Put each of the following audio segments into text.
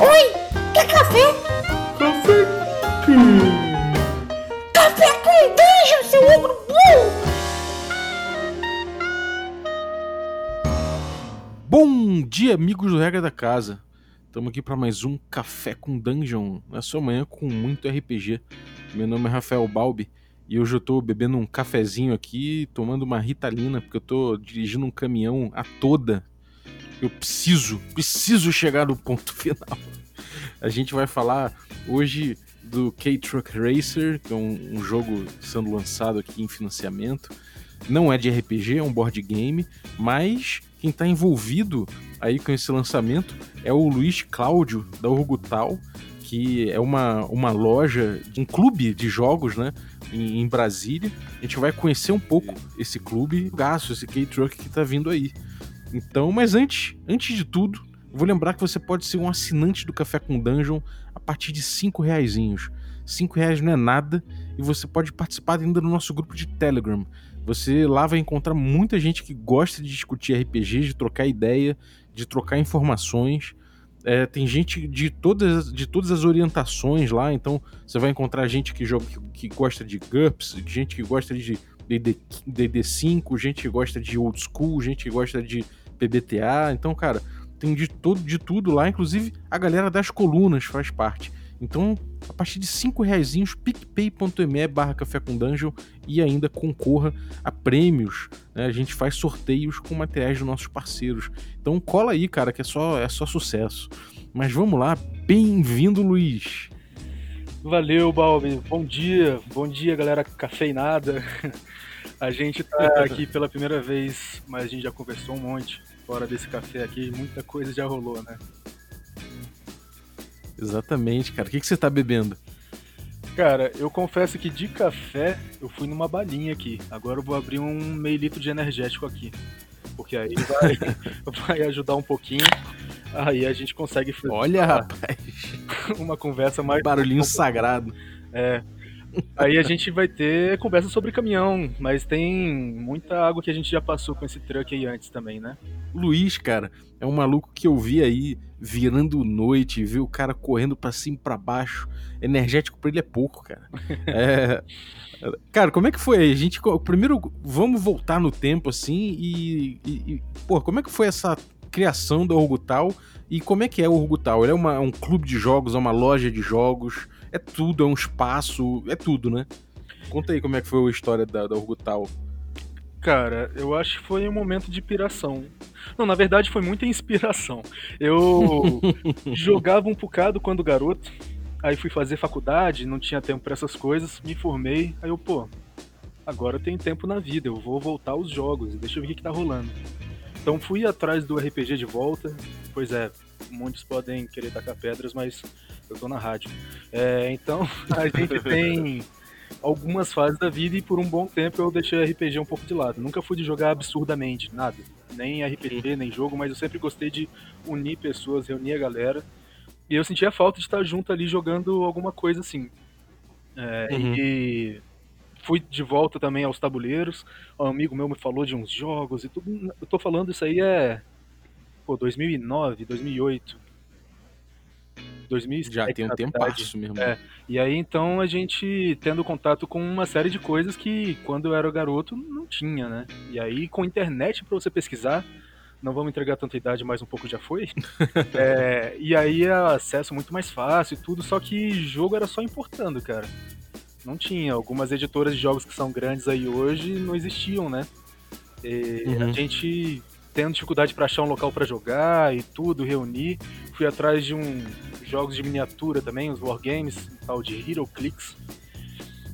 Oi, quer café? Café com Café com dungeon, seu ogro burro! Bom dia, amigos do Regra da Casa. Estamos aqui para mais um Café com Dungeon, na sua manhã com muito RPG. Meu nome é Rafael Balbi e hoje eu tô bebendo um cafezinho aqui, tomando uma ritalina, porque eu tô dirigindo um caminhão a toda. Eu preciso, preciso chegar no ponto final. A gente vai falar hoje do K-Truck Racer, que é um, um jogo sendo lançado aqui em financiamento. Não é de RPG, é um board game, mas quem está envolvido aí com esse lançamento é o Luiz Cláudio da Urgutal, que é uma, uma loja, um clube de jogos, né, em, Brasília. A gente vai conhecer um pouco esse clube, gasto, esse K-Truck que está vindo aí. Então, mas antes, antes de tudo, vou lembrar que você pode ser um assinante do Café com Dungeon a partir de cinco reaisinhos. Cinco reais não é nada e você pode participar ainda do nosso grupo de Telegram. Você lá vai encontrar muita gente que gosta de discutir RPG, de trocar ideia, de trocar informações. É, tem gente de todas, de todas as orientações lá, então você vai encontrar gente que, joga, que, que gosta de GURPS, gente que gosta de DD5, gente que gosta de old school, gente que gosta de PBTA. Então, cara, tem de, todo, de tudo lá, inclusive a galera das colunas faz parte. Então, a partir de 5 reais, picpay.me barra café com dungeon e ainda concorra a prêmios. Né? A gente faz sorteios com materiais dos nossos parceiros. Então cola aí, cara, que é só, é só sucesso. Mas vamos lá, bem-vindo, Luiz. Valeu, Balbi. Bom dia, bom dia, galera cafeinada. A gente tá aqui pela primeira vez, mas a gente já conversou um monte fora desse café aqui, muita coisa já rolou, né? Exatamente, cara. O que, que você tá bebendo? Cara, eu confesso que de café eu fui numa balinha aqui. Agora eu vou abrir um meio litro de energético aqui. Porque aí vai, vai ajudar um pouquinho. Aí a gente consegue fazer Olha, uma, rapaz. uma conversa mais. Barulhinho sagrado. É. Aí a gente vai ter conversa sobre caminhão, mas tem muita água que a gente já passou com esse truck aí antes também, né? Luiz, cara, é um maluco que eu vi aí virando noite, viu o cara correndo para cima e pra baixo. Energético pra ele é pouco, cara. É... Cara, como é que foi? A gente primeiro vamos voltar no tempo assim e, e, e pô, como é que foi essa criação do Orgutal e como é que é o Orgutal? Ele é uma, um clube de jogos, é uma loja de jogos, é tudo, é um espaço, é tudo, né? Conta aí como é que foi a história da, da Orgutal. Cara, eu acho que foi um momento de piração. Não, na verdade foi muita inspiração. Eu jogava um bocado quando garoto, aí fui fazer faculdade, não tinha tempo para essas coisas, me formei, aí eu, pô, agora eu tenho tempo na vida, eu vou voltar aos jogos, deixa eu ver o que, que tá rolando. Então fui atrás do RPG de volta, pois é, muitos podem querer tacar pedras, mas eu tô na rádio. É, então a gente tem algumas fases da vida e por um bom tempo eu deixei RPG um pouco de lado. Nunca fui de jogar absurdamente, nada. Nem RPG, nem jogo, mas eu sempre gostei de unir pessoas, reunir a galera. E eu sentia falta de estar junto ali jogando alguma coisa assim. É, uhum. E fui de volta também aos tabuleiros. Um amigo meu me falou de uns jogos e tudo. Eu tô falando isso aí é. Pô, 2009, 2008. 2007. Já tem um tempo isso mesmo. É. E aí então a gente tendo contato com uma série de coisas que quando eu era garoto não tinha, né? E aí com internet para você pesquisar, não vamos entregar tanta idade, mas um pouco já foi. é, e aí acesso muito mais fácil e tudo, só que jogo era só importando, cara. Não tinha. Algumas editoras de jogos que são grandes aí hoje não existiam, né? Uhum. A gente tendo dificuldade para achar um local para jogar e tudo, reunir. Fui atrás de um jogos de miniatura também, os wargames, tal de Clicks.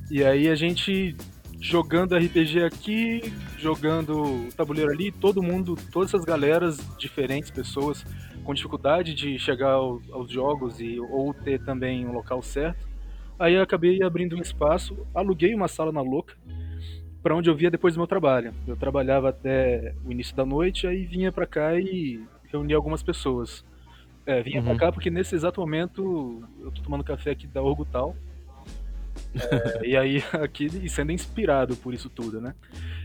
E aí a gente jogando RPG aqui, jogando tabuleiro ali, todo mundo, todas essas galeras, diferentes pessoas com dificuldade de chegar ao, aos jogos e ou ter também um local certo. Aí eu acabei abrindo um espaço, aluguei uma sala na louca para onde eu via depois do meu trabalho. Eu trabalhava até o início da noite, aí vinha para cá e reunia algumas pessoas. É, vinha uhum. pra cá porque nesse exato momento eu tô tomando café aqui da Orgutal. É, e aí, aqui, e sendo inspirado por isso tudo, né?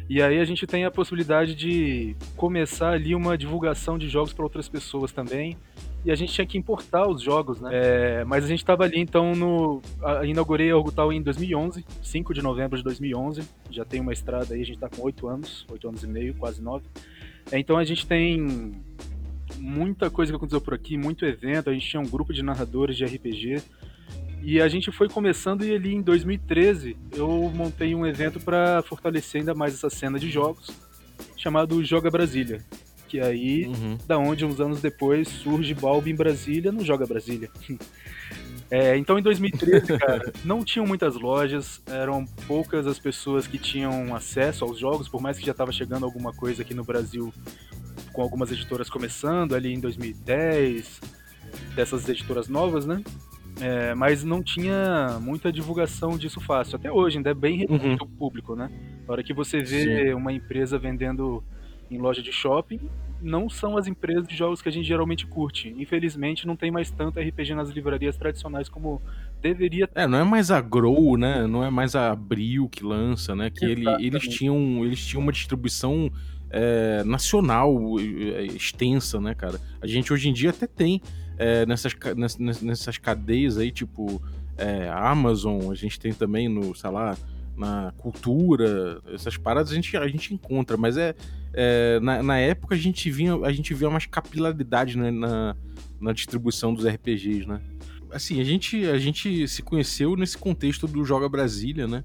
E aí a gente tem a possibilidade de começar ali uma divulgação de jogos para outras pessoas também. E a gente tinha que importar os jogos, né? É, mas a gente estava ali, então, no. A, inaugurei a Orgutal em 2011, 5 de novembro de 2011. Já tem uma estrada aí, a gente está com 8 anos, 8 anos e meio, quase 9. É, então a gente tem muita coisa que aconteceu por aqui, muito evento. A gente tinha um grupo de narradores de RPG. E a gente foi começando e ali em 2013 eu montei um evento para fortalecer ainda mais essa cena de jogos, chamado Joga Brasília. Que aí, Uhum. da onde uns anos depois surge Balbi em Brasília no Joga Brasília. É, então em 2013, cara, não tinham muitas lojas, eram poucas as pessoas que tinham acesso aos jogos, por mais que já estava chegando alguma coisa aqui no Brasil com algumas editoras começando ali em 2010, dessas editoras novas, né? É, mas não tinha muita divulgação disso fácil. Até hoje, ainda é bem restrito o público, né? Na hora que você vê uma empresa vendendo em loja de shopping, não são as empresas de jogos que a gente geralmente curte. Infelizmente, não tem mais tanto RPG nas livrarias tradicionais como deveria ter. É, não é mais a Grow, né? Não é mais a Abril que lança, né? Que ele- eles, tinham, eles tinham uma distribuição é, nacional é, extensa, né, cara? A gente hoje em dia até tem é, nessas, nessas cadeias aí, tipo é, Amazon, a gente tem também no, sei lá, na cultura, essas paradas a gente, a gente encontra, mas é, é, na, na época a gente vinha, a gente via mais capilaridade né, na, na distribuição dos RPGs, né? Assim, a gente, a gente se conheceu nesse contexto do Joga Brasília, né?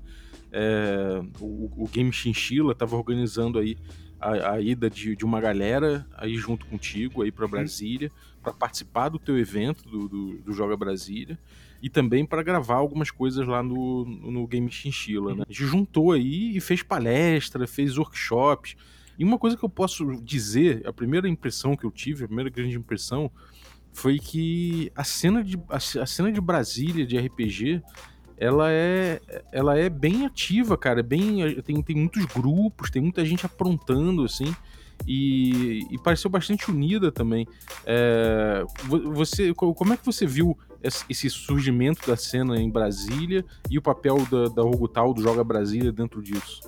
É, o, o Game Chinchilla tava organizando aí a, a ida de, de uma galera aí junto contigo aí para Brasília para participar do teu evento do, do, do Joga Brasília e também para gravar algumas coisas lá no, no Game Chinchilla, né? A gente juntou aí e fez palestra, fez workshops. E uma coisa que eu posso dizer, a primeira impressão que eu tive, a primeira grande impressão, foi que a cena de, a, a cena de Brasília de RPG ela é, ela é bem ativa, cara. É bem, tem, tem muitos grupos, tem muita gente aprontando, assim. E, e pareceu bastante unida também. É, vo- você, co- como é que você viu esse esse surgimento da cena em Brasília e o papel da, da Rogutal, do Joga Brasília, dentro disso?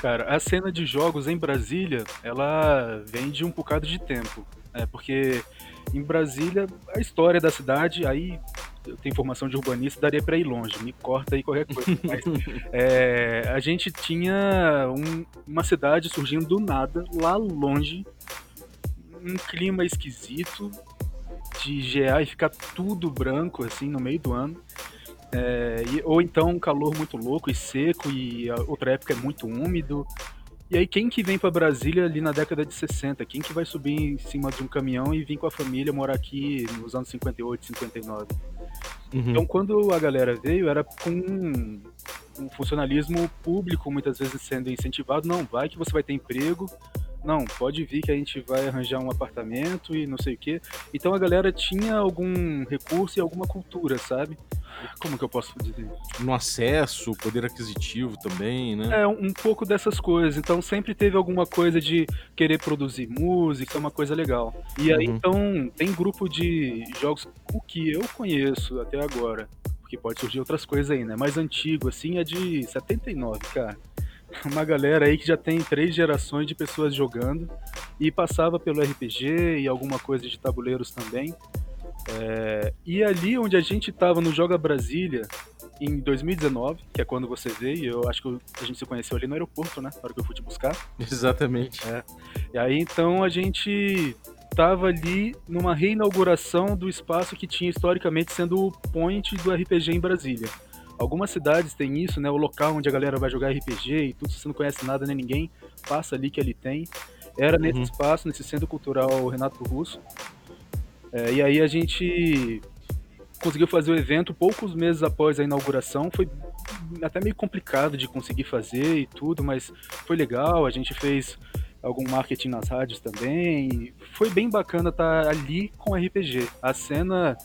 Cara, a cena de jogos em Brasília, ela vem de um bocado de tempo. É, porque em Brasília, a história da cidade, aí eu tenho formação de urbanista, daria pra ir longe, me corta aí qualquer coisa. Mas é, a gente tinha um- uma cidade surgindo do nada, lá longe, um clima esquisito, de gear e ficar tudo branco, assim, no meio do ano. É, e- ou então um calor muito louco e seco, e outra época é muito úmido. E aí, quem que vem pra Brasília ali na década de 60? Quem que vai subir em cima de um caminhão e vir com a família morar aqui nos anos 58, 59? Uhum. Então, quando a galera veio, era com um funcionalismo público, muitas vezes sendo incentivado. Não, vai que você vai ter emprego. Não, pode vir que a gente vai arranjar um apartamento e não sei o quê. Então a galera tinha algum recurso e alguma cultura, sabe? Como que eu posso dizer? No acesso, poder aquisitivo também, né? É, um pouco dessas coisas. Então sempre teve alguma coisa de querer produzir música, uma coisa legal. E aí, Uhum. então, tem grupo de jogos o que eu conheço até agora. Porque pode surgir outras coisas aí, né? Mais antigo, assim, é de 79, cara. Uma galera aí que já tem três gerações de pessoas jogando e passava pelo RPG e alguma coisa de tabuleiros também. É, e ali onde a gente tava no Joga Brasília, em 2019, que é quando você veio, eu acho que a gente se conheceu ali no aeroporto, né? Na hora que eu fui te buscar. Exatamente. E aí então a gente tava ali numa reinauguração do espaço que tinha historicamente sendo o point do RPG em Brasília. Algumas cidades têm isso, né? O local onde a galera vai jogar RPG e tudo, se você não conhece nada nem ninguém, passa ali que ali tem. Era nesse Uhum. espaço, nesse centro cultural Renato Russo. É, e aí a gente conseguiu fazer o evento poucos meses após a inauguração. Foi até meio complicado de conseguir fazer e tudo, mas foi legal. A gente fez algum marketing nas rádios também. Foi bem bacana estar ali com RPG. A cena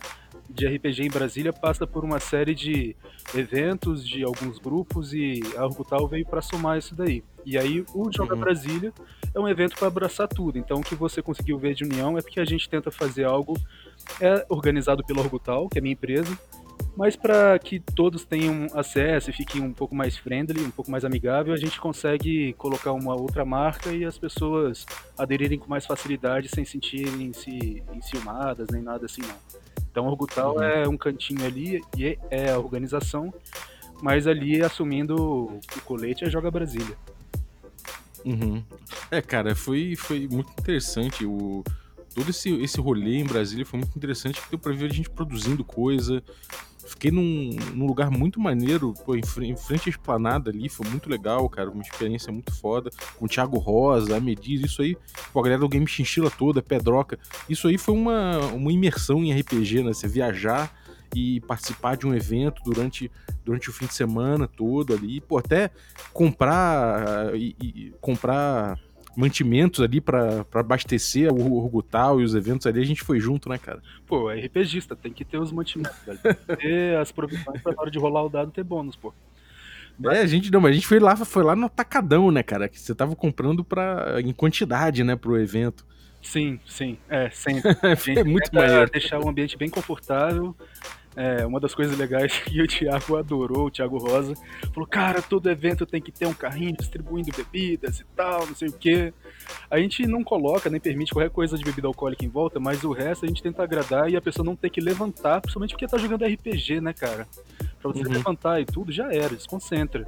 de RPG em Brasília passa por uma série de eventos de alguns grupos e a Orbital veio para somar isso daí. E aí o Joga Uhum. Brasília é um evento para abraçar tudo. Então o que você conseguiu ver de união é porque a gente tenta fazer algo é organizado pela Orbital, que é minha empresa, Mas para que todos tenham acesso e fiquem um pouco mais friendly, um pouco mais amigável, a gente consegue colocar uma outra marca e as pessoas aderirem com mais facilidade sem sentirem-se enciumadas nem nada assim não. Então o Orgutal Uhum. é um cantinho ali e é a organização, mas ali assumindo o colete é Joga Brasília. Uhum. É, cara, foi, foi muito interessante. O, todo esse, esse rolê em Brasília foi muito interessante, porque deu pra ver a gente produzindo coisa. Fiquei num, num lugar muito maneiro, pô, em, em frente à esplanada ali, foi muito legal, cara, uma experiência muito foda. Com o Thiago Rosa, a Mediz, isso aí, pô, a galera do Game Chinchila toda, Pedroca. Isso aí foi uma, uma imersão em RPG, né? Você viajar e participar de um evento durante, durante o fim de semana todo ali, pô, até comprar e, e comprar mantimentos ali pra abastecer o Orgutal e os eventos ali, a gente foi junto, né, cara? Pô, é RPGista, tem que ter os mantimentos, velho. Tem que ter as provisões pra na hora de rolar o dado ter bônus, pô. É, a gente não, mas a gente foi lá, foi lá no atacadão, né, cara? Que você tava comprando pra, em quantidade, né, pro evento. Sim, sim, é, sempre. É muito maneiro. deixar o ambiente bem confortável. É, uma das coisas legais que o Thiago adorou, o Thiago Rosa, falou, cara, todo evento tem que ter um carrinho distribuindo bebidas e tal, não sei o quê. A gente não coloca, nem permite qualquer coisa de bebida alcoólica em volta, mas o resto a gente tenta agradar e a pessoa não ter que levantar, principalmente porque tá jogando RPG, né, cara? Pra você Uhum. levantar e tudo, já era, desconcentra.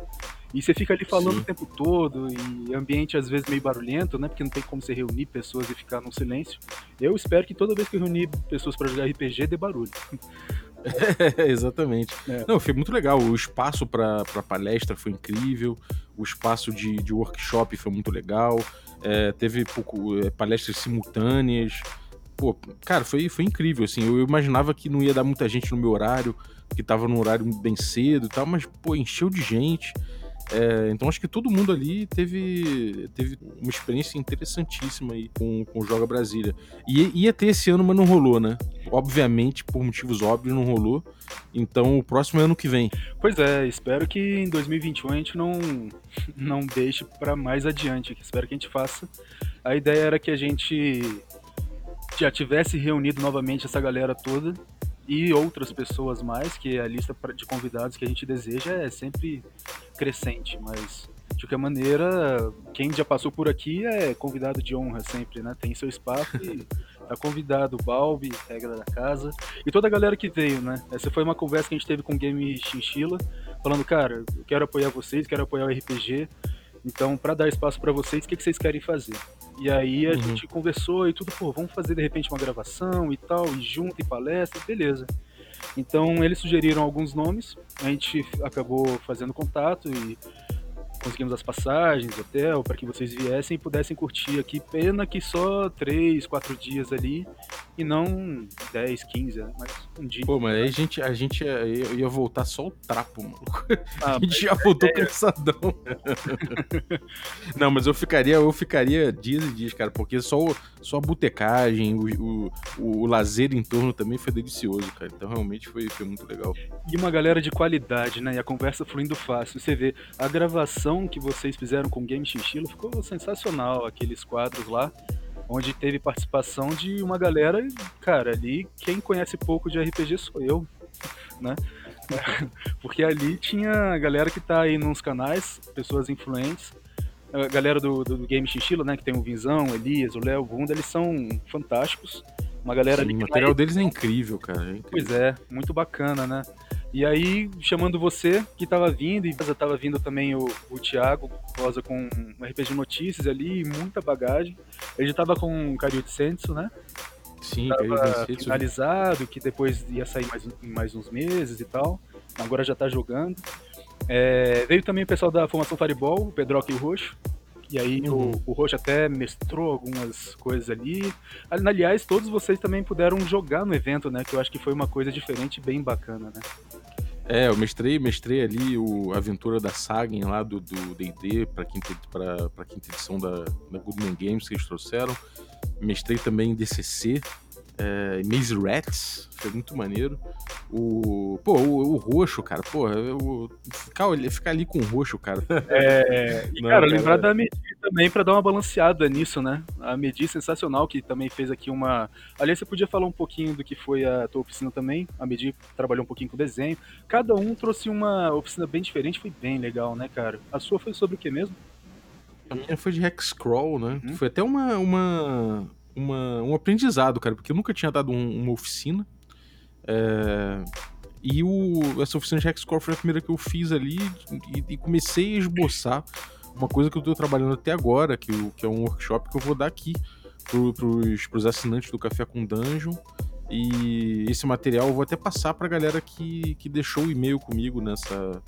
E você fica ali falando Sim. o tempo todo, e ambiente às vezes meio barulhento, né? Porque não tem como você reunir pessoas e ficar num silêncio. Eu espero que toda vez que eu reunir pessoas pra jogar RPG dê barulho. É, exatamente. É. Não, foi muito legal. O espaço pra palestra foi incrível. O espaço de, de workshop foi muito legal. É, teve pouco, é, palestras simultâneas. Pô, cara, foi, foi incrível, assim. Eu imaginava que não ia dar muita gente no meu horário, que tava num horário bem cedo e tal, mas, pô, encheu de gente. É, então acho que todo mundo ali teve, teve uma experiência interessantíssima aí com, com o Joga Brasília. E ia ter esse ano, mas não rolou, né? Obviamente, por motivos óbvios, não rolou. Então o próximo é ano que vem. Pois é, espero que em 2021 a gente não, não deixe pra mais adiante. Espero que a gente faça. A ideia era que a gente já tivesse reunido novamente essa galera toda e outras pessoas mais, que a lista de convidados que a gente deseja é sempre crescente, mas de qualquer maneira, quem já passou por aqui é convidado de honra sempre, né? Tem seu espaço e tá convidado, o Balbi, regra da casa, e toda a galera que veio, né? Essa foi uma conversa que a gente teve com o Game Chinchila, falando, cara, eu quero apoiar vocês, quero apoiar o RPG, então pra dar espaço pra vocês, o que, que vocês querem fazer? E aí a Uhum. gente conversou e tudo, pô, vamos fazer de repente uma gravação e tal, e junto, e palestra, beleza. Então eles sugeriram alguns nomes, a gente acabou fazendo contato e conseguimos as passagens, hotel, para que vocês viessem e pudessem curtir aqui. Pena que só 3, 4 dias ali e não 10, 15, né? mas um dia. Pô, mas aí a gente, a gente ia, ia voltar só o trapo, mano. Ah, A gente já voltou cansadão. Não, mas eu ficaria, eu ficaria dias e dias, cara, porque só, o- só a botecagem, o, o, o lazer em torno também foi delicioso, cara. Então realmente foi, foi muito legal. E uma galera de qualidade, né? E a conversa fluindo fácil. Você vê, a gravação que vocês fizeram com o Game Chinchilla ficou sensacional, aqueles quadros lá, onde teve participação de uma galera, cara, ali quem conhece pouco de RPG sou eu, né? Porque ali tinha a galera que tá aí nos canais, pessoas influentes, a galera do, do Game Chinchilla, né? Que tem o Vinzão, Elias, o Léo, o Bunda, eles são fantásticos. Uma galera Sim, o material deles é incrível, cara. é incrível. Pois é, muito bacana, né? E aí, chamando você, que tava vindo, e já tava vindo também o, o Thiago Rosa com um RPG Notícias ali, muita bagagem. Ele já tava com o Cario de Senso, né? Sim, Tava eu finalizado, que depois ia sair mais, mais uns meses e tal. Agora já tá jogando. É, veio também o pessoal da Formação Fireball, o Pedroca e o Roxo. E aí Uhum. o, o Roxo até mestrou algumas coisas ali. Ali- Aliás, todos vocês também puderam jogar no evento, né? Que eu acho que foi uma coisa diferente e bem bacana, né? É, eu mestrei, mestrei ali o a Aventura da Sagen lá do D&D para quinta quinta edição da, da Goodman Games que eles trouxeram. Mestrei também em DCC, é, Maze Rats, foi muito maneiro. O, pô, o, o roxo, cara, porra, ficar, ficar ali com o roxo, cara. É, e Não, cara, cara. lembrar da Medi também pra dar uma balanceada nisso, né? A Medi sensacional, que também fez aqui uma. Aliás, você podia falar um pouquinho do que foi a tua oficina também. A Medi trabalhou um pouquinho com desenho. Cada um trouxe uma oficina bem diferente, foi bem legal, né, cara? A sua foi sobre o que mesmo? A minha foi de Hexcrawl, né? Uhum. Foi até uma, uma, uma- um aprendizado, cara, porque eu nunca tinha dado um- uma oficina. É, E o, essa oficina de Hexcrawl foi a primeira que eu fiz ali e, e comecei a esboçar uma coisa que eu tô trabalhando até agora, que, que é um workshop que eu vou dar aqui pro, pros, pros assinantes do Café com Dungeon. E esse material eu vou até passar pra galera que, que deixou o e-mail comigo nessa,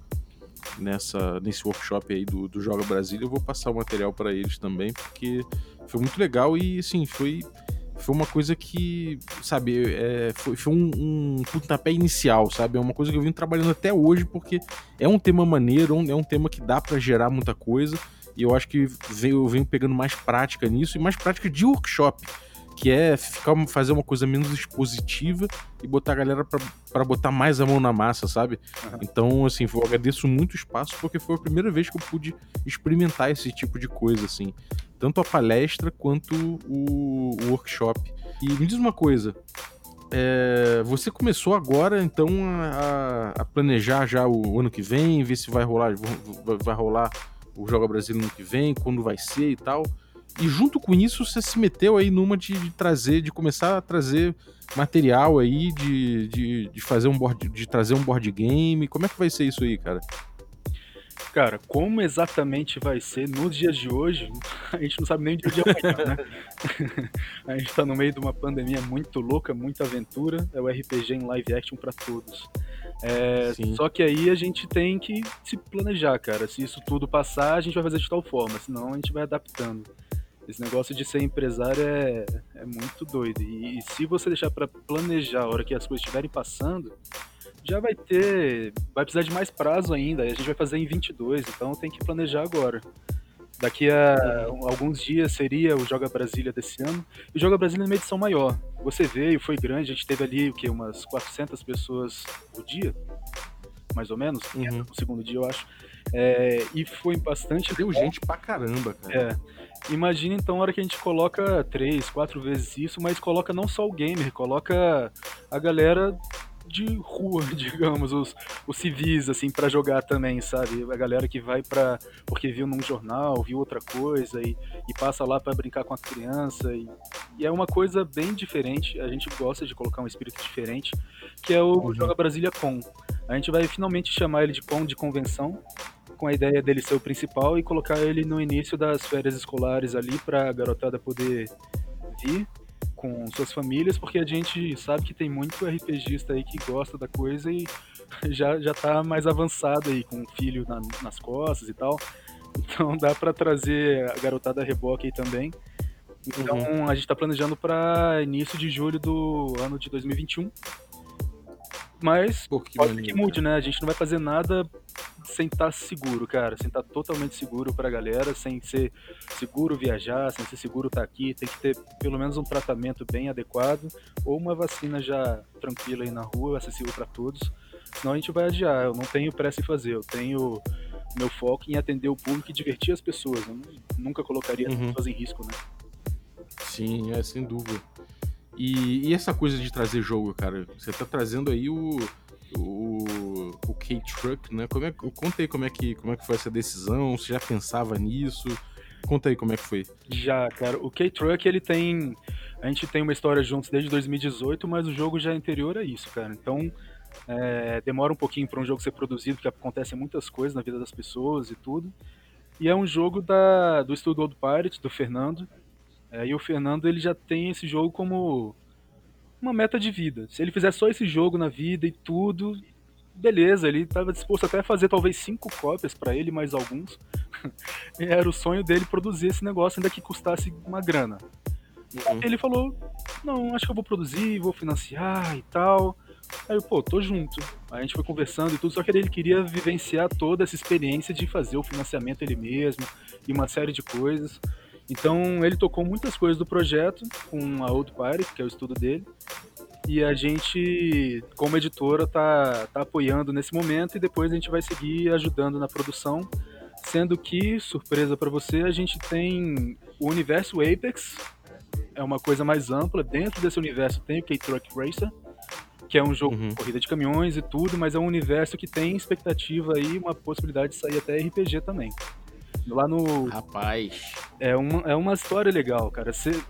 nessa, nesse workshop aí do, do Joga Brasília. Eu vou passar o material para eles também, porque foi muito legal e, assim, foi, foi uma coisa que, sabe, é, foi, foi um, um pontapé inicial, sabe? É uma coisa que eu vim trabalhando até hoje, porque é um tema maneiro, é um tema que dá para gerar muita coisa. E eu acho que venho, eu venho pegando mais prática nisso e mais prática de workshop que é ficar, fazer uma coisa menos expositiva e botar a galera pra botar mais a mão na massa, sabe? Aham. Então, assim, eu agradeço muito o espaço porque foi a primeira vez que eu pude experimentar esse tipo de coisa, assim. Tanto a palestra quanto o, o workshop. E me diz uma coisa. é, você começou agora, então, a, a planejar já o ano que vem, ver se vai rolar, vai, vai rolar o Joga Brasil no ano que vem, quando vai ser e tal. E junto com isso, você se meteu aí numa de, de trazer, de começar a trazer material aí, de, de, de fazer um board, de trazer um board game. Como é que vai ser isso aí, cara? Cara, como exatamente vai ser nos dias de hoje, a gente não sabe nem o dia de amanhã, né? a gente tá no meio de uma pandemia muito louca, muita aventura. É o RPG em live action pra todos. É, só que aí a gente tem que se planejar, cara. Se isso tudo passar, a gente vai fazer de tal forma, senão a gente vai adaptando. Esse negócio de ser empresário é, é muito doido. E, e se você deixar pra planejar a hora que as coisas estiverem passando, já vai ter. Vai precisar de mais prazo ainda. A gente vai fazer em 22, então tem que planejar agora. Daqui a alguns dias seria o Joga Brasília desse ano. E o Joga Brasília é uma edição maior. Você veio, foi grande, a gente teve ali o quê? Umas 400 pessoas por dia, mais ou menos. Uhum. No segundo dia, eu acho. É, e foi bastante. Deu gente pra caramba, cara. É. Imagina então a hora que a gente coloca três, quatro vezes isso, mas coloca não só o gamer, coloca a galera de rua, digamos, os, os civis, assim, pra jogar também, sabe? A galera que vai pra. porque viu num jornal, viu outra coisa e, e passa lá pra brincar com a criança. E, e é uma coisa bem diferente, a gente gosta de colocar um espírito diferente, que é o Uhum. Joga Brasília Com. A gente vai finalmente chamar ele de Com de convenção, com a ideia dele ser o principal e colocar ele no início das férias escolares ali pra garotada poder vir com suas famílias, porque a gente sabe que tem muito RPGista aí que gosta da coisa e já, já tá mais avançado aí, com o filho na- nas costas e tal. Então dá pra trazer a garotada a reboque aí também. Então a gente tá planejando pra início de julho do ano de 2021. Mas Pô, que pode maneiro, que mude, né? A gente não vai fazer nada sem estar seguro, cara. Sem estar totalmente seguro pra galera, sem ser seguro viajar, sem ser seguro estar aqui. Tem que ter pelo menos um tratamento bem adequado ou uma vacina já tranquila aí na rua, acessível pra todos. Senão a gente vai adiar. Eu não tenho pressa em fazer. Eu tenho meu foco em atender o público e divertir as pessoas. Eu nu- nunca colocaria as Uhum. pessoas em risco, né? Sim, é, sem dúvida. E, e essa coisa de trazer jogo, cara? Você tá trazendo aí o. O, o K-Truck, né? Como é, conta aí como é, que, como é que foi essa decisão. Você já pensava nisso? Conta aí como é que foi. Já, cara, o K-Truck ele tem. A gente tem uma história juntos desde 2018, mas o jogo já é anterior a isso, cara. Então é, demora um pouquinho para um jogo ser produzido, porque acontecem muitas coisas na vida das pessoas e tudo. E é um jogo da, do estúdio Old Pirate, do Fernando. É, e o Fernando ele já tem esse jogo como uma meta de vida. Se ele fizer só esse jogo na vida e tudo, beleza, ele estava disposto até a fazer talvez cinco cópias para ele, mais alguns. E Era o sonho dele produzir esse negócio, ainda que custasse uma grana. Uhum. Ele falou: Não, acho que eu vou produzir, vou financiar e tal. Aí eu, pô, tô junto. Aí a gente foi conversando e tudo, só que ele queria vivenciar toda essa experiência de fazer o financiamento ele mesmo e uma série de coisas. Então ele tocou muitas coisas do projeto com a Old Party, que é o estudo dele. E a gente, como editora, tá, tá apoiando nesse momento e depois a gente vai seguir ajudando na produção. Sendo que, surpresa para você, a gente tem o universo Apex, é uma coisa mais ampla. Dentro desse universo tem o K-Truck Racer, que é um jogo Uhum. de corrida de caminhões e tudo, mas é um universo que tem expectativa aí, uma possibilidade de sair até RPG também. Lá no. Rapaz. É uma, é uma história legal, cara. Cê-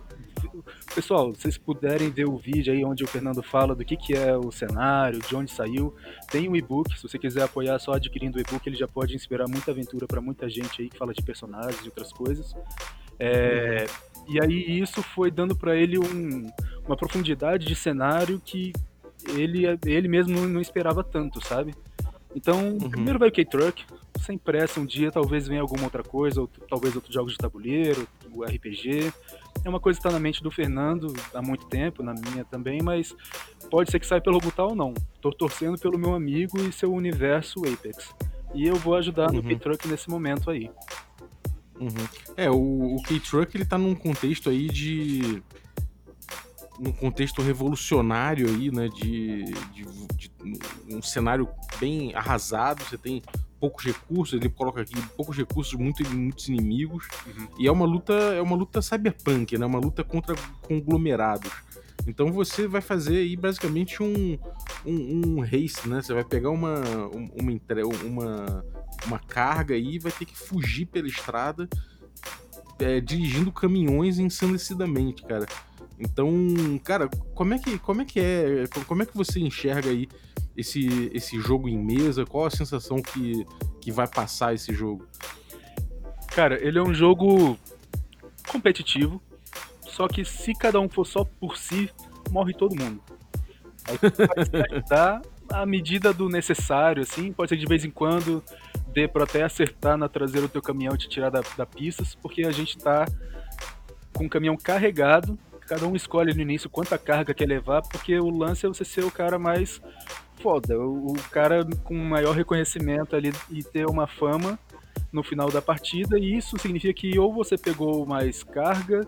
pessoal, se vocês puderem ver o vídeo aí onde o Fernando fala do que, que é o cenário, de onde saiu, tem o e-book. Se você quiser apoiar só adquirindo o e-book, ele já pode inspirar muita aventura para muita gente aí que fala de personagens e outras coisas. É, E aí isso foi dando para ele um- uma profundidade de cenário que ele, ele mesmo não, não esperava tanto, sabe? Então, primeiro vai o K-Truck, sem pressa, um dia talvez venha alguma outra coisa, ou talvez outros jogos de tabuleiro, o RPG. É uma coisa que está na mente do Fernando há muito tempo, na minha também, mas pode ser que saia pelo Gutal ou não. Tô torcendo pelo meu amigo e seu universo Apex. E eu vou ajudar no Uhum. K-Truck nesse momento aí. Uhum. É, o, o K-Truck ele tá num contexto aí de. num contexto revolucionário aí, né? De, de, de um cenário bem arrasado, você tem poucos recursos, ele coloca aqui poucos recursos, muito, muitos inimigos. Uhum. E é uma luta, é uma luta cyberpunk, né? Uma luta contra conglomerados. Então você vai fazer aí basicamente um, um, um race, né? Você vai pegar uma, um- uma, uma, uma carga aí e vai ter que fugir pela estrada é, dirigindo caminhões ensandecidamente, cara. Então, cara, como é que, como é, que é? Como é que você enxerga aí esse, esse jogo em mesa? Qual a sensação que, que vai passar esse jogo? Cara, ele é um jogo competitivo, só que se cada um for só por si, morre todo mundo. Aí vai se à medida do necessário, assim, pode ser de vez em quando dê pra até acertar na traseira do teu caminhão e te tirar da, da pista, porque a gente tá com o caminhão carregado, cada um escolhe no início quanta carga quer levar, porque o lance é você ser o cara mais foda, o, o cara com maior reconhecimento ali e ter uma fama no final da partida, e isso significa que ou você pegou mais carga,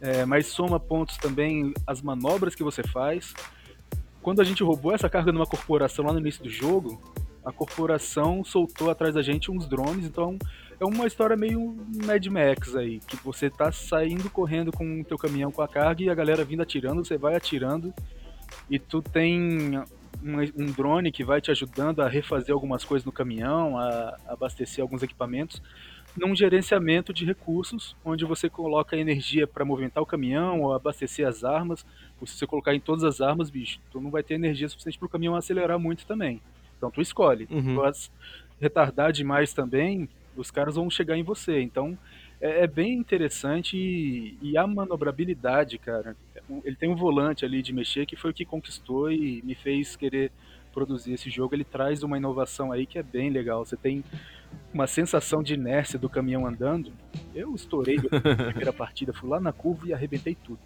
é, soma pontos também as manobras que você faz. Quando a gente roubou essa carga numa corporação lá no início do jogo, a corporação soltou atrás da gente uns drones, então é uma história meio Mad Max aí, que você tá saindo correndo com o teu caminhão com a carga e a galera vindo atirando, você vai atirando e tu tem um, um drone que vai te ajudando a refazer algumas coisas no caminhão, a abastecer alguns equipamentos, num gerenciamento de recursos, onde você coloca energia para movimentar o caminhão ou abastecer as armas. Se você colocar em todas as armas, bicho, tu não vai ter energia suficiente para o caminhão acelerar muito também. Então tu escolhe. Uhum. Tu retardar demais também, os caras vão chegar em você. Então é, é bem interessante e, e a manobrabilidade, cara. Ele tem um volante ali de mexer que foi o que conquistou e me fez querer produzir esse jogo. Ele traz uma inovação aí que é bem legal. Você tem uma sensação de inércia do caminhão andando. Eu estourei na primeira partida, fui lá na curva e arrebentei tudo.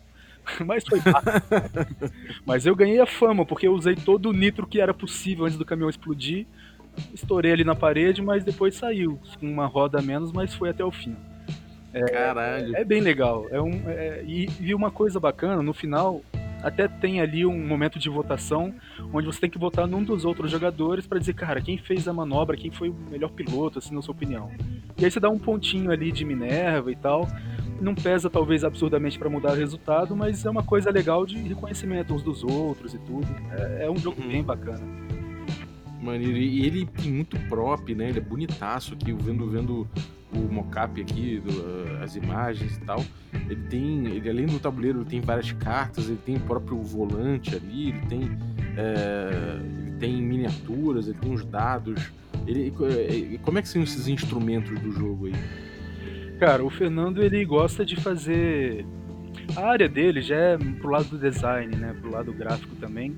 Mas foi. Mas eu ganhei a fama, porque eu usei todo o nitro que era possível antes do caminhão explodir. Estourei ali na parede, mas depois saiu. Com uma roda a menos, mas foi até o fim. Caralho. É bem legal. É um, é- e, e uma coisa bacana, no final, até tem ali um momento de votação, onde você tem que votar num dos outros jogadores para dizer, cara, quem fez a manobra, quem foi o melhor piloto, assim, na sua opinião. E aí você dá um pontinho ali de Minerva e tal. Não pesa, talvez, absurdamente para mudar o resultado, mas é uma coisa legal de reconhecimento uns dos outros e tudo. É, é um jogo Uhum. bem bacana. Maneiro. E ele tem muito prop, né? Ele é bonitaço aqui, vendo, vendo o mocap aqui, do, uh, as imagens e tal. Ele tem, ele além do tabuleiro, ele tem várias cartas, ele tem o próprio volante ali, ele tem, é, ele tem miniaturas, ele tem os dados. Ele, é, como é que são esses instrumentos do jogo aí? Cara, o Fernando ele gosta de fazer. A área dele já é pro lado do design, né? Pro lado gráfico também.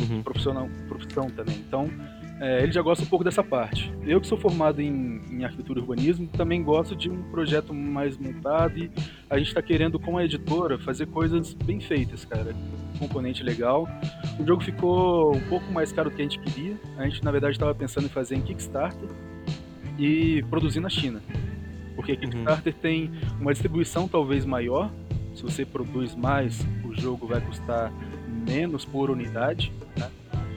Uhum. profissional, profissão também. Então, é, ele já gosta um pouco dessa parte. Eu que sou formado em, em arquitetura e urbanismo, também gosto de um projeto mais montado e a gente está querendo, com a editora, fazer coisas bem feitas, cara. Componente legal. O jogo ficou um pouco mais caro do que a gente queria. A gente, na verdade, estava pensando em fazer em Kickstarter e produzir na China. Porque Kickstarter tem uma distribuição talvez maior. Se você produz mais, o jogo vai custar menos por unidade. Né?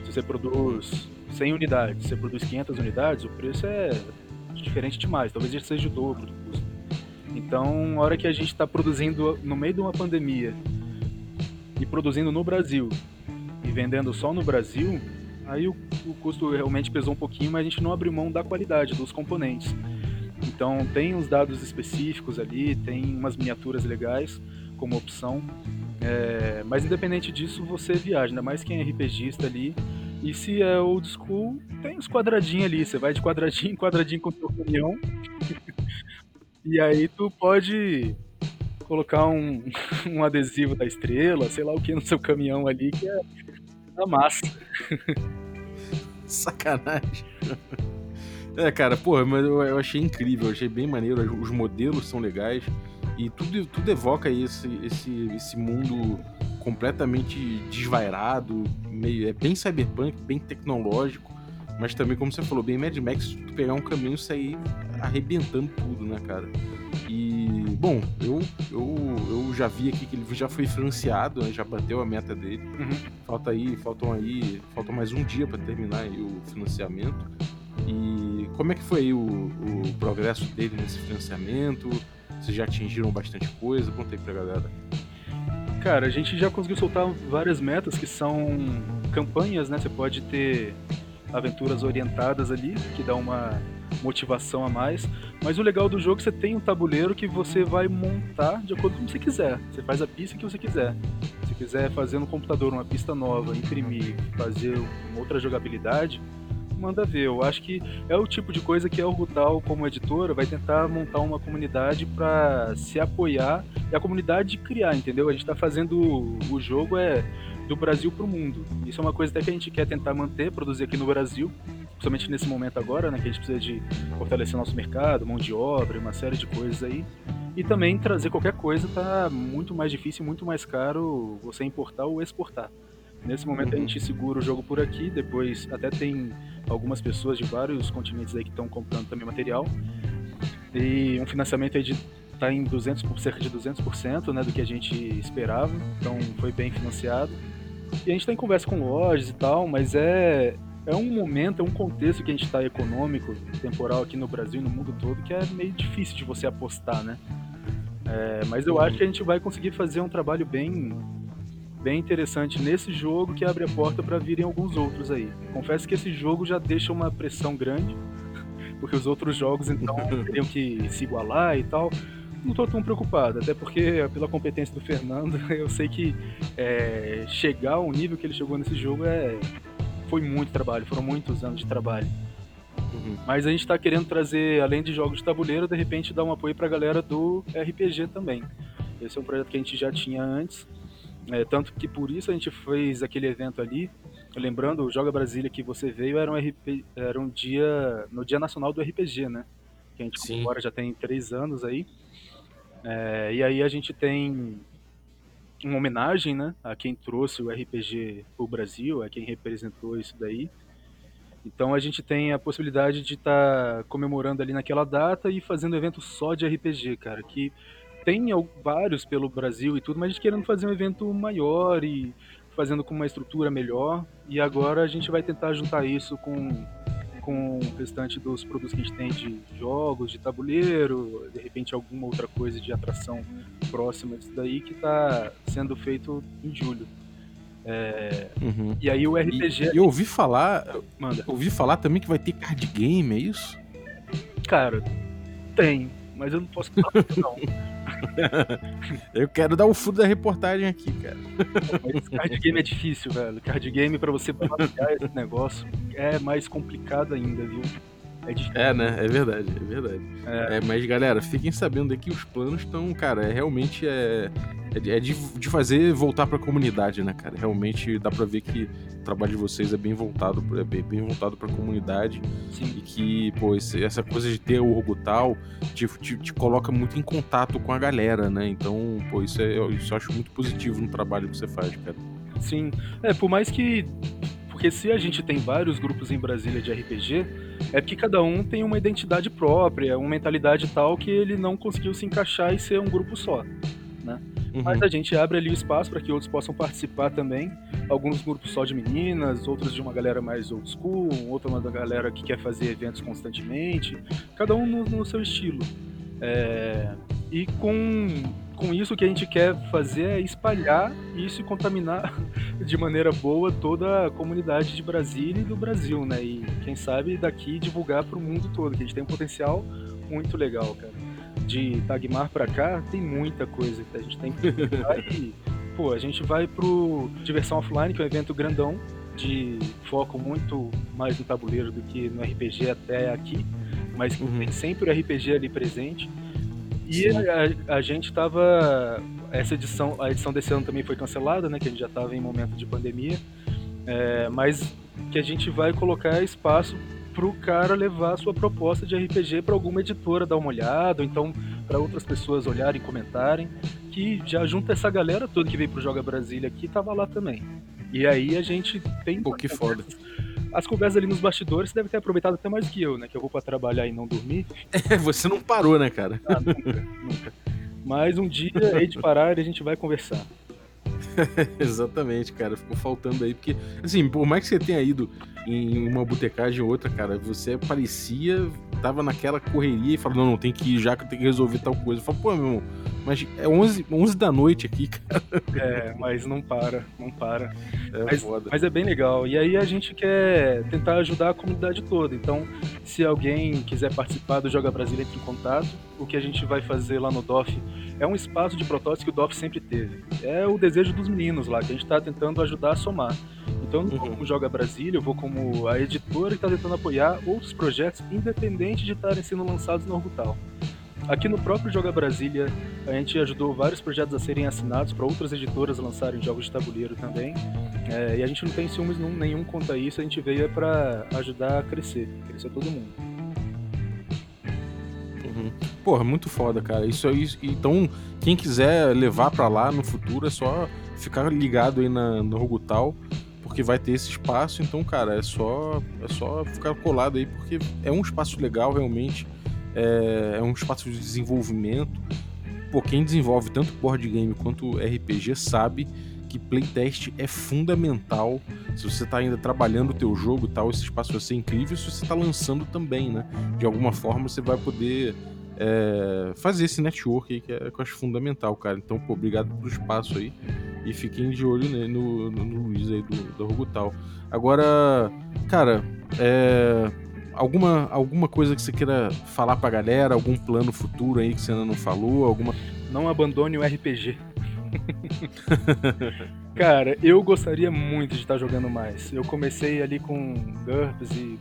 Se você produz 100 unidades, você produz 500 unidades, o preço é diferente demais. Talvez ele seja o dobro do custo. Então, a hora que a gente está produzindo no meio de uma pandemia e produzindo no Brasil e vendendo só no Brasil, aí o, o custo realmente pesou um pouquinho, mas a gente não abriu mão da qualidade dos componentes. Então tem uns dados específicos ali, tem umas miniaturas legais como opção. É, mas independente disso, você viaja, ainda mais quem é RPGista ali. E se é old school, tem os quadradinhos ali. Você vai de quadradinho em quadradinho com o seu caminhão. e aí tu pode colocar um, um adesivo da estrela, sei lá o que no seu caminhão ali, que é da massa. Sacanagem. É, cara, porra, mas eu, eu achei incrível, eu achei bem maneiro, os modelos são legais e tudo, tudo evoca esse, esse, esse mundo completamente desvairado, meio, é bem cyberpunk, bem tecnológico, mas também, como você falou, bem Mad Max, tu pegar um caminho e sair arrebentando tudo, né, cara? E, bom, eu, eu, eu já vi aqui que ele já foi financiado, né, já bateu a meta dele. Uhum. Falta aí, faltam aí, falta mais um dia para terminar o financiamento. E como é que foi aí o, o progresso dele nesse financiamento? Vocês já atingiram bastante coisa? Conta aí pra galera. Cara, a gente já conseguiu soltar várias metas que são campanhas, né? Você pode ter aventuras orientadas ali, que dá uma motivação a mais. Mas o legal do jogo é que você tem um tabuleiro que você vai montar de acordo com o que você quiser. Você faz a pista que você quiser. Se quiser fazer no computador uma pista nova, imprimir, fazer outra jogabilidade, manda ver. Eu acho que é o tipo de coisa que a Orbital, como editora, vai tentar montar uma comunidade para se apoiar e a comunidade criar, entendeu? A gente está fazendo o jogo é do Brasil para o mundo. Isso é uma coisa até que a gente quer tentar manter, produzir aqui no Brasil, principalmente nesse momento agora, né, que a gente precisa de fortalecer nosso mercado, mão de obra, uma série de coisas aí. E também trazer qualquer coisa tá muito mais difícil, muito mais caro você importar ou exportar. Nesse momento a gente segura o jogo por aqui, depois até tem algumas pessoas de vários continentes aí que estão comprando também material. E um financiamento aí de tá em 200 cerca de 200%, né, do que a gente esperava. Então foi bem financiado. E a gente está em conversa com lojas e tal, mas é é um momento, é um contexto que a gente está econômico, temporal aqui no Brasil e no mundo todo, que é meio difícil de você apostar, né? É, mas eu acho que a gente vai conseguir fazer um trabalho bem bem interessante nesse jogo que abre a porta para virem alguns outros aí. Confesso que esse jogo já deixa uma pressão grande, porque os outros jogos então teriam que se igualar e tal. Não estou tão preocupado, até porque pela competência do Fernando, eu sei que é, chegar ao nível que ele chegou nesse jogo é foi muito trabalho, foram muitos anos de trabalho. Uhum. Mas a gente está querendo trazer, além de jogos de tabuleiro, de repente dar um apoio para a galera do RPG também. Esse é um projeto que a gente já tinha antes é, tanto que por isso a gente fez aquele evento ali. Lembrando, o Joga Brasília que você veio era um, RP, era um dia. no Dia Nacional do RPG, né? Que a gente agora já tem três anos aí. É, e aí a gente tem uma homenagem, né? A quem trouxe o RPG pro Brasil, a quem representou isso daí. Então a gente tem a possibilidade de estar tá comemorando ali naquela data e fazendo evento só de RPG, cara. Que tem vários pelo Brasil e tudo, mas a gente querendo fazer um evento maior e fazendo com uma estrutura melhor. E agora a gente vai tentar juntar isso com, com o restante dos produtos que a gente tem de jogos, de tabuleiro, de repente alguma outra coisa de atração próxima disso daí que está sendo feito em julho. É... Uhum. E aí o RPG. E, eu ouvi falar. Manda. Ouvi falar também que vai ter card game, é isso? Cara, tem, mas eu não posso falar não. eu quero dar o fundo da reportagem aqui, cara. Card game é difícil, velho. Card game, pra você balancear esse negócio, é mais complicado ainda, viu? É, é, né? É verdade, é verdade. É. É, mas, galera, fiquem sabendo que os planos estão, cara, é, realmente é, é, é de, de, fazer voltar pra comunidade, né, cara? Realmente dá pra ver que o trabalho de vocês é bem voltado, é bem, bem voltado pra comunidade. Sim. E que, pô, esse, essa coisa de ter o Orgutal te, te, te, coloca muito em contato com a galera, né? Então, pô, isso, é, isso eu acho muito positivo no trabalho que você faz, cara. Sim. É, por mais que porque se a gente tem vários grupos em Brasília de RPG, é porque cada um tem uma identidade própria, uma mentalidade tal que ele não conseguiu se encaixar e ser um grupo só. Uhum. Mas a gente abre ali o espaço para que outros possam participar também. Alguns grupos só de meninas, outros de uma galera mais old school, outra uma da galera que quer fazer eventos constantemente. Cada um no, no seu estilo. É, e com, com isso o que a gente quer fazer é espalhar isso e contaminar de maneira boa toda a comunidade de Brasília e do Brasil, né? E quem sabe daqui divulgar para o mundo todo, que a gente tem um potencial muito legal, cara de Tagmar pra cá, tem muita coisa que a gente tem que e, pô, a gente vai pro Diversão Offline, que é um evento grandão, de foco muito mais no tabuleiro do que no RPG até aqui, mas uhum. tem sempre o RPG ali presente. E a, a, gente tava. Essa edição, a edição desse ano também foi cancelada, né? Que a gente já tava em momento de pandemia. É, mas que a gente vai colocar espaço pro cara levar a sua proposta de RPG para alguma editora dar uma olhada, ou então para outras pessoas olharem e comentarem, que já junta essa galera toda que veio pro Joga Brasília aqui, tava lá também. E aí a gente tem. Pô, que foda. As conversas ali nos bastidores você deve ter aproveitado até mais que eu, né? Que eu vou para trabalhar e não dormir. É, você não parou, né, cara? Ah, nunca, nunca. Mas um dia, aí de parar, a gente vai conversar. Exatamente, cara. Ficou faltando aí, porque, assim, por mais que você tenha ido em uma botecagem ou outra, cara, você parecia, tava naquela correria e falou, não, não, tem que ir já que eu tenho que resolver tal coisa. Eu falo, pô, meu irmão, mas é 11, 11 da noite aqui, cara. É, mas não para, não para. É mas, foda. mas é bem legal. E aí a gente quer tentar ajudar a comunidade toda. Então, se alguém quiser participar do Joga Brasília, entre em contato. O que a gente vai fazer lá no DOF é um espaço de protótipo que o DOF sempre teve. É o desejo dos meninos lá, que a gente está tentando ajudar a somar. Então, vou como Joga Brasília, eu vou como a editora que está tentando apoiar outros projetos, independente de estarem sendo lançados no Orbital. Aqui no próprio Joga Brasília, a gente ajudou vários projetos a serem assinados para outras editoras lançarem jogos de tabuleiro também. É, e a gente não tem ciúmes nenhum quanto a isso, a gente veio para ajudar a crescer, crescer todo mundo. Porra, muito foda, cara. Isso aí. Então, quem quiser levar para lá no futuro é só ficar ligado aí na, no Rogutal, porque vai ter esse espaço. Então, cara, é só, é só ficar colado aí, porque é um espaço legal realmente. É, é um espaço de desenvolvimento. Pô, quem desenvolve tanto board game quanto RPG sabe que playtest é fundamental. Se você está ainda trabalhando o teu jogo tal, esse espaço vai ser incrível. Se você está lançando também, né? De alguma forma você vai poder é, fazer esse network aí que, é, que eu acho fundamental, cara. Então, pô, obrigado pelo espaço aí. E fiquem de olho né, no, no, no Luiz aí do, do Rogutal. Agora, cara, é, alguma, alguma coisa que você queira falar pra galera? Algum plano futuro aí que você ainda não falou? Alguma... Não abandone o RPG. Cara, eu gostaria muito de estar jogando mais. Eu comecei ali com GURPS e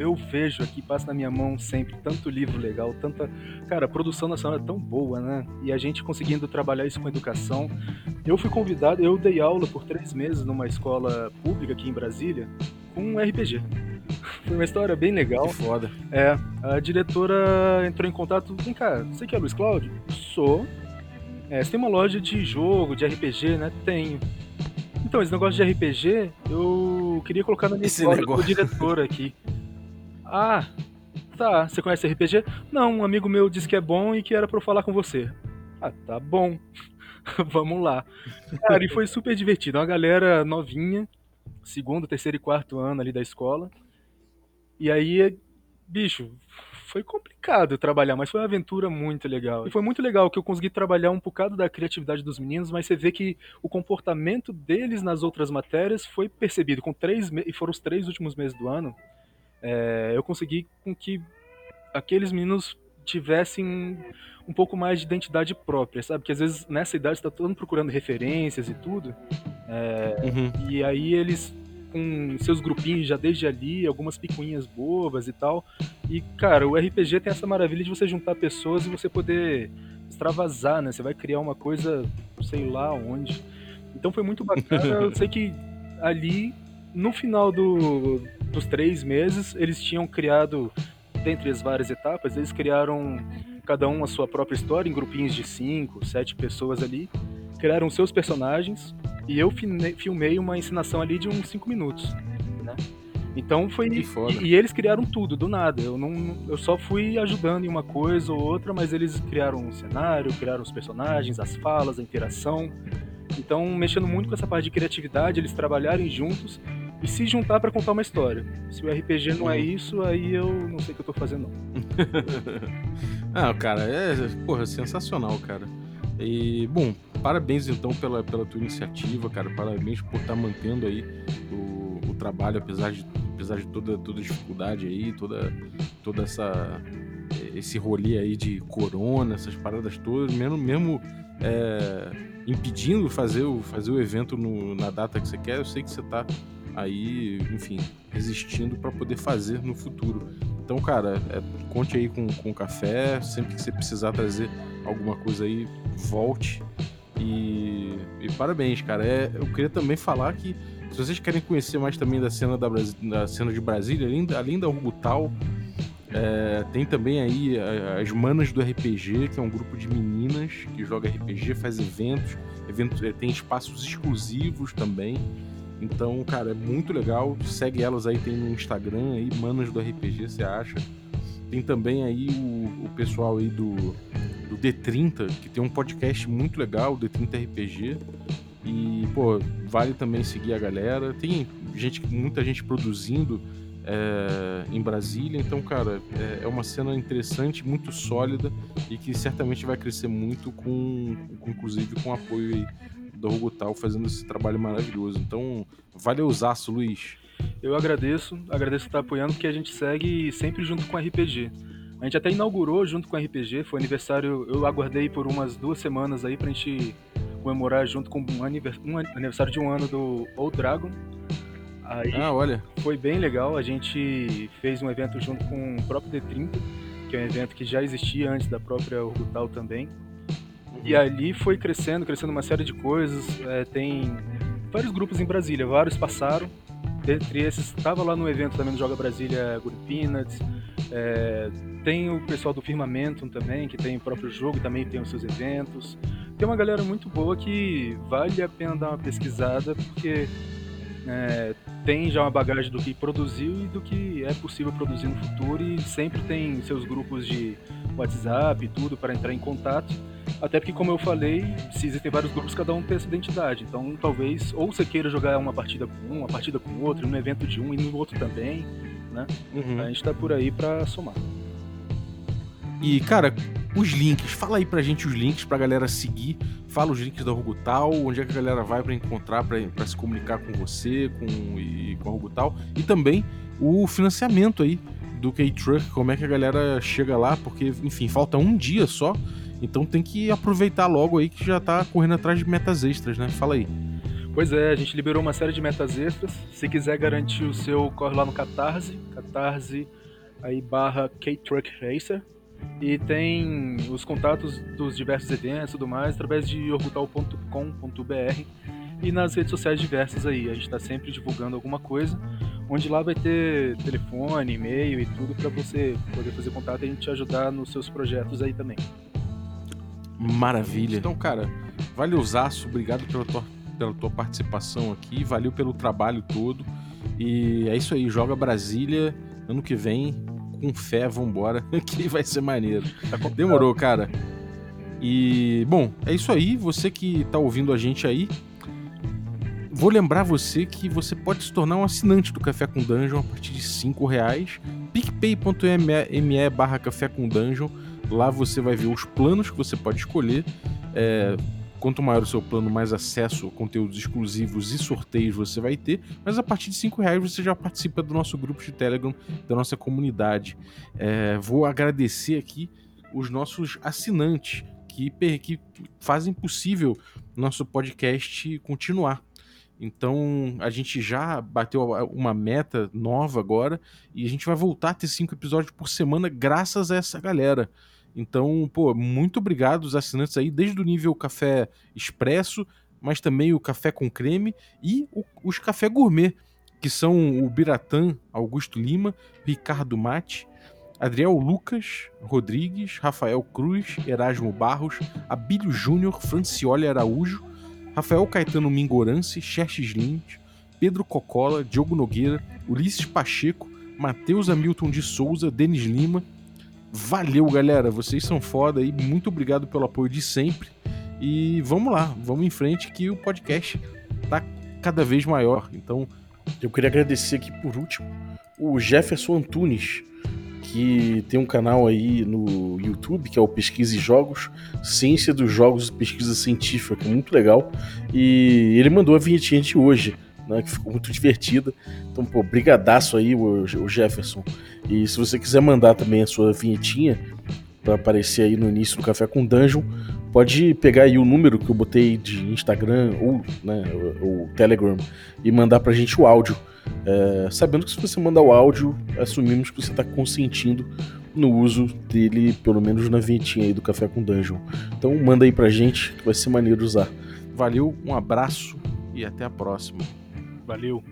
eu vejo aqui, passa na minha mão sempre tanto livro legal, tanta. Cara, a produção nacional é tão boa, né? E a gente conseguindo trabalhar isso com educação. Eu fui convidado, eu dei aula por três meses numa escola pública aqui em Brasília com um RPG. Foi uma história bem legal. Que foda. É, a diretora entrou em contato. Vem cá, você que é Luiz Cláudio? Sou. É, você tem uma loja de jogo, de RPG, né? Tenho. Então, esse negócio de RPG, eu queria colocar na minha esse escola negócio. diretor aqui. Ah, tá. Você conhece RPG? Não, um amigo meu disse que é bom e que era pra eu falar com você. Ah, tá bom. Vamos lá. Cara, e foi super divertido. Uma galera novinha, segundo, terceiro e quarto ano ali da escola. E aí, bicho, foi complicado trabalhar, mas foi uma aventura muito legal. E foi muito legal que eu consegui trabalhar um bocado da criatividade dos meninos, mas você vê que o comportamento deles nas outras matérias foi percebido. Com três e foram os três últimos meses do ano, é, eu consegui com que aqueles meninos tivessem um pouco mais de identidade própria, sabe? Que às vezes nessa idade está todo mundo procurando referências e tudo. É, uhum. E aí eles com seus grupinhos já desde ali, algumas picuinhas bobas e tal. E, cara, o RPG tem essa maravilha de você juntar pessoas e você poder extravasar, né? Você vai criar uma coisa, sei lá onde. Então foi muito bacana. Eu sei que ali, no final do, dos três meses, eles tinham criado, dentre as várias etapas, eles criaram cada um a sua própria história, em grupinhos de cinco, sete pessoas ali. Criaram seus personagens, e eu filmei uma ensinação ali de uns 5 minutos. né? Então foi. E, e eles criaram tudo, do nada. Eu, não, eu só fui ajudando em uma coisa ou outra, mas eles criaram um cenário, criaram os personagens, as falas, a interação. Então, mexendo muito com essa parte de criatividade, eles trabalharem juntos e se juntar pra contar uma história. Se o RPG não é Uhum. isso, aí eu não sei o que eu tô fazendo, não. ah, cara, é porra, sensacional, cara. E, bom, parabéns então pela, pela tua iniciativa, cara. Parabéns por estar mantendo aí o, o trabalho, apesar de, apesar de toda, toda a dificuldade aí, toda, toda essa esse rolê aí de corona, essas paradas todas, mesmo, mesmo é, impedindo fazer o, fazer o evento no- na data que você quer, eu sei que você tá aí, enfim, resistindo para poder fazer no futuro. Então, cara, é, conte aí com, com café. Sempre que você precisar trazer alguma coisa aí, volte. E, e parabéns, cara. É, eu queria também falar que se vocês querem conhecer mais também da cena, da, da cena de Brasília, além, além da Urbutal, é, tem também aí as Manas do RPG, que é um grupo de meninas que joga RPG, faz eventos, eventos é, tem espaços exclusivos também. Então, cara, é muito legal. Segue elas aí, tem no Instagram aí, Manas do RPG, você acha. Tem também aí o, o pessoal aí do, do D30, que tem um podcast muito legal, o D30 RPG. E, pô, vale também seguir a galera. Tem gente, muita gente produzindo é, em Brasília, então, cara, é, é uma cena interessante, muito sólida e que certamente vai crescer muito com, com inclusive com o apoio aí da Rogotal fazendo esse trabalho maravilhoso. Então, valeuzaço, Luiz. Eu agradeço, agradeço por estar apoiando, porque a gente segue sempre junto com o RPG. A gente até inaugurou junto com o RPG, foi aniversário, eu aguardei por umas duas semanas aí pra gente comemorar junto com um, aniver- aniversário de um ano do Old Dragon. Aí Ah, olha, foi bem legal, a gente fez um evento junto com o próprio D30, que é um evento que já existia antes da própria Orbital também. E ali foi crescendo, crescendo uma série de coisas. É, tem vários grupos em Brasília, vários passaram. Dentre esses, estava lá no evento também do Joga Brasília Good Peanuts. É, tem o pessoal do Firmamentum também, que tem o próprio jogo também tem os seus eventos. Tem uma galera muito boa que vale a pena dar uma pesquisada, porque é, tem já uma bagagem do que produziu e do que é possível produzir no futuro e sempre tem seus grupos de WhatsApp e tudo para entrar em contato. Até porque, como eu falei, se existem vários grupos, cada um tem essa identidade. Então, talvez, ou você queira jogar uma partida com um, uma partida com outro, num evento de um e no outro também. Uhum. A gente tá por aí pra somar. E, cara, os links, fala aí pra gente os links pra galera seguir. Fala os links da Rogutal, onde é que a galera vai pra encontrar, pra se comunicar com você com, e com a Rogutal. E também o financiamento aí do K-Truck, como é que a galera chega lá, porque, enfim, falta um dia só. Então tem que aproveitar logo aí que já tá correndo atrás de metas extras, né? Fala aí. Pois é, a gente liberou uma série de metas extras. Se quiser garantir o seu, corre lá no Catarse, Catarse aí barra K-Truck Racer. E tem os contatos dos diversos eventos e tudo mais através de orbital.com.br e nas redes sociais diversas aí. A gente está sempre divulgando alguma coisa, onde lá vai ter telefone, e-mail e tudo para você poder fazer contato e a gente te ajudar nos seus projetos aí também. Maravilha. Então, cara, valeuzaço, obrigado pela tua, pela tua participação aqui, valeu pelo trabalho todo. E é isso aí, joga Brasília ano que vem, com fé, vambora, que vai ser maneiro. Tá Demorou, cara. E, bom, é isso aí. Você que tá ouvindo a gente aí, vou lembrar você que você pode se tornar um assinante do Café com Dungeon a partir de 5 reais. picpay.me barra Café com Dungeon. Lá você vai ver os planos que você pode escolher. É, quanto maior o seu plano, mais acesso a conteúdos exclusivos e sorteios você vai ter. Mas a partir de 5 reais você já participa do nosso grupo de Telegram, da nossa comunidade. É, vou agradecer aqui os nossos assinantes que, que fazem possível nosso podcast continuar. Então a gente já bateu uma meta nova agora e a gente vai voltar a ter cinco episódios por semana graças a essa galera. Então, pô, muito obrigado os assinantes aí, desde o nível café expresso, mas também o café com creme e o- os café gourmet, que são o Biratã Augusto Lima, Ricardo Mate, Adriel Lucas Rodrigues, Rafael Cruz, Erasmo Barros, Abílio Júnior, Francioli Araújo, Rafael Caetano Mingorance, Xerxes Lins, Pedro Cocola, Diogo Nogueira, Ulisses Pacheco, Matheus Hamilton de Souza, Denis Lima. Valeu, galera. Vocês são foda aí. Muito obrigado pelo apoio de sempre. E vamos lá, vamos em frente que o podcast tá cada vez maior. Então, Eu queria agradecer aqui por último o Jefferson Antunes, que tem um canal aí no YouTube que é o Pesquisa e Jogos, Ciência dos Jogos e Pesquisa Científica, que é muito legal. E ele mandou a vinhetinha de hoje, né, que ficou muito divertida. Então, pô, brigadaço aí, o, o Jefferson. E se você quiser mandar também a sua vinhetinha para aparecer aí no início do Café com Dungeon, pode pegar aí o número que eu botei de Instagram ou, né, o, o Telegram e mandar pra gente o áudio. É, sabendo que se você mandar o áudio, assumimos que você está consentindo no uso dele, pelo menos na vinhetinha aí do Café com Dungeon. Então manda aí pra gente, que vai ser maneiro usar. valeu, um abraço e até a próxima. Valeu.